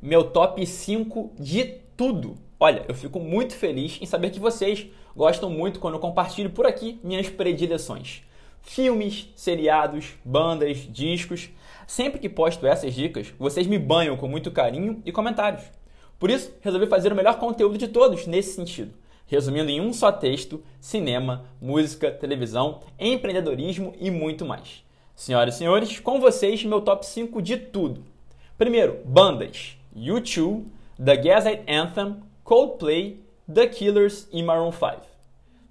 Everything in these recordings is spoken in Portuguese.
meu top 5 de tudo. Olha, eu fico muito feliz em saber que vocês gostam muito quando eu compartilho por aqui minhas predileções. Filmes, seriados, bandas, discos. Sempre que posto essas dicas, vocês me banham com muito carinho e comentários. Por isso, resolvi fazer o melhor conteúdo de todos nesse sentido. Resumindo em um só texto, cinema, música, televisão, empreendedorismo e muito mais. Senhoras e senhores, com vocês meu top 5 de tudo. Primeiro, bandas. U2, The Gaslight Anthem, Coldplay, The Killers e Maroon 5.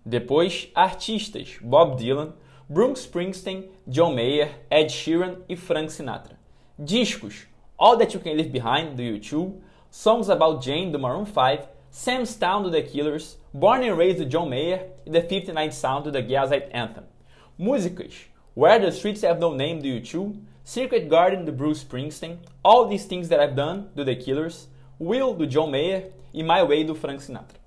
Depois, artistas Bob Dylan, Bruce Springsteen, John Mayer, Ed Sheeran e Frank Sinatra. Discos All That You Can Leave Behind, do U2, Songs About Jane, do Maroon 5, Sam's Town, do The Killers, Born and Raised, do John Mayer e The 59 Sound, do The Gaslight Anthem. Músicas Where the Streets Have No Name, do U2, Secret Garden, do Bruce Springsteen, All These Things That I've Done, do The Killers, Will, do John Mayer e My Way, do Frank Sinatra.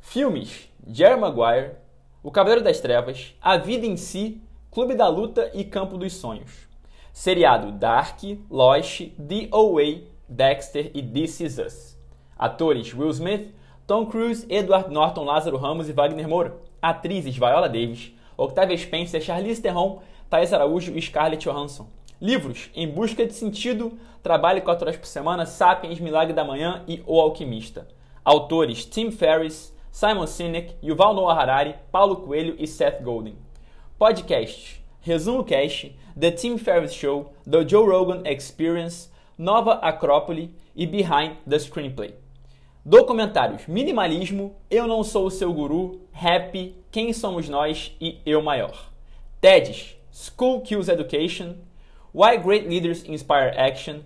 Filmes: Jerry Maguire, O Cavaleiro das Trevas, A Vida em Si, Clube da Luta e Campo dos Sonhos. Seriado Dark, Lost, The OA, Dexter e This Is Us. Atores Will Smith, Tom Cruise, Edward Norton, Lázaro Ramos e Wagner Moura. Atrizes Viola Davis, Octavia Spencer, Charlize Theron, Thais Araújo e Scarlett Johansson. Livros: Em Busca de Sentido, Trabalhe 4 horas por semana, Sapiens, Milagre da Manhã e O Alquimista. Autores: Tim Ferriss, Simon Sinek, Yuval Noah Harari, Paulo Coelho e Seth Godin. Podcasts: Resumo Cast, The Tim Ferriss Show, The Joe Rogan Experience, Nova Acrópole e Behind the Screenplay. Documentários: Minimalismo, Eu Não Sou o Seu Guru, Happy, Quem Somos Nós e Eu Maior. TEDs: School Kills Education, Why Great Leaders Inspire Action,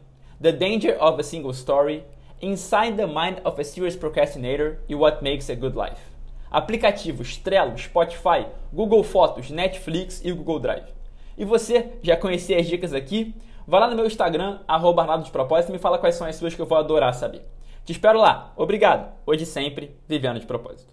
The Danger of a Single Story, Inside the Mind of a Serious Procrastinator e What Makes a Good Life. Aplicativos Trello, Spotify, Google Fotos, Netflix e Google Drive. E você, já conhecia as dicas aqui? Vá lá no meu Instagram, arroba Arnaldo de Propósito, e me fala quais são as suas que eu vou adorar saber. Te espero lá. Obrigado. Hoje sempre, vivendo de propósito.